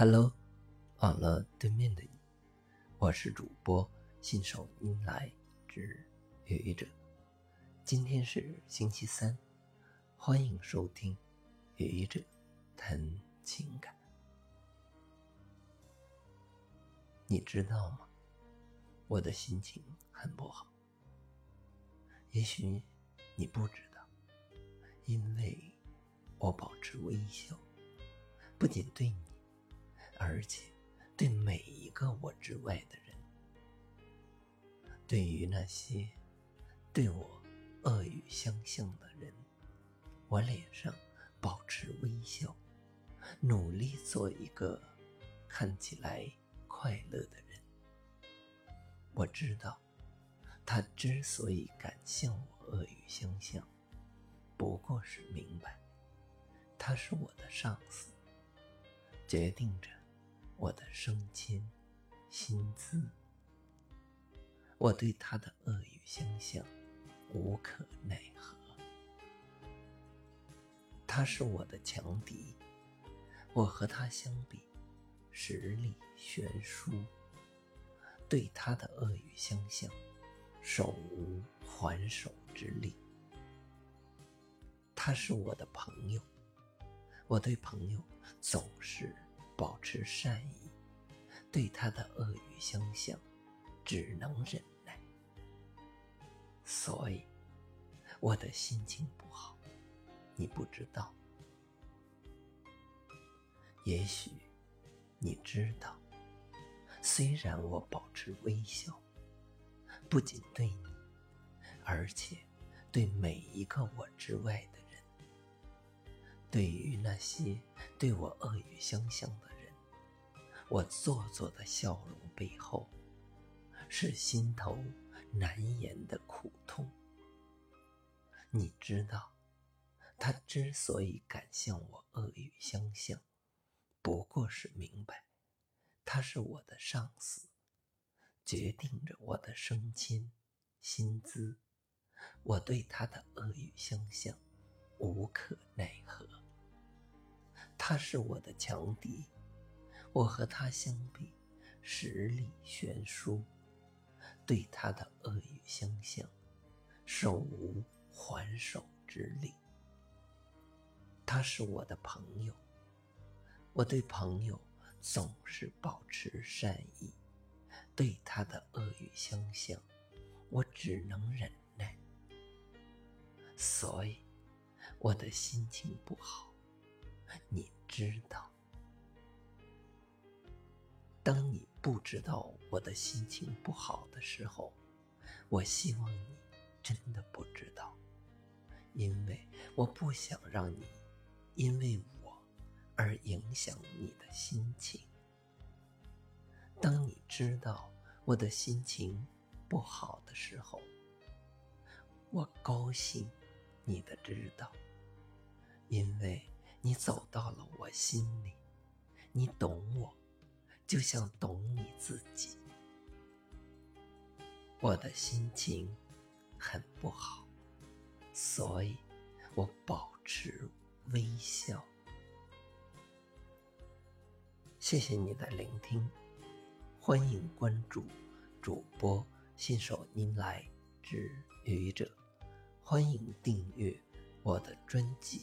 Hello，网络对面的你，我是主播信手拈来之愚者。今天是星期三，欢迎收听愚者谈情感。你知道吗？我的心情很不好。也许你不知道，因为我保持微笑，不仅对你。而且，对每一个我之外的人，对于那些对我恶语相向的人，我脸上保持微笑，努力做一个看起来快乐的人。我知道，他之所以敢向我恶语相向，不过是明白，他是我的上司，决定着。我的升迁、薪资，我对他的恶语相向无可奈何。他是我的强敌，我和他相比，实力悬殊。对他的恶语相向，手无还手之力。他是我的朋友，我对朋友总是。保持善意，对他的恶语相向，只能忍耐。所以，我的心情不好，你不知道。也许，你知道。虽然我保持微笑，不仅对你，而且对每一个我之外的人，对于那些对我恶语相向的人。我做作的笑容背后，是心头难言的苦痛。你知道，他之所以敢向我恶语相向，不过是明白，他是我的上司，决定着我的升迁、薪资。我对他的恶语相向，无可奈何。他是我的强敌。我和他相比，实力悬殊，对他的恶语相向，手无还手之力。他是我的朋友，我对朋友总是保持善意，对他的恶语相向，我只能忍耐。所以，我的心情不好，你知道。当你不知道我的心情不好的时候，我希望你真的不知道，因为我不想让你因为我而影响你的心情。当你知道我的心情不好的时候，我高兴你的知道，因为你走到了我心里，你懂我。就像懂你自己，我的心情很不好，所以我保持微笑。谢谢你的聆听，欢迎关注主播信手拈来之愚者，欢迎订阅我的专辑《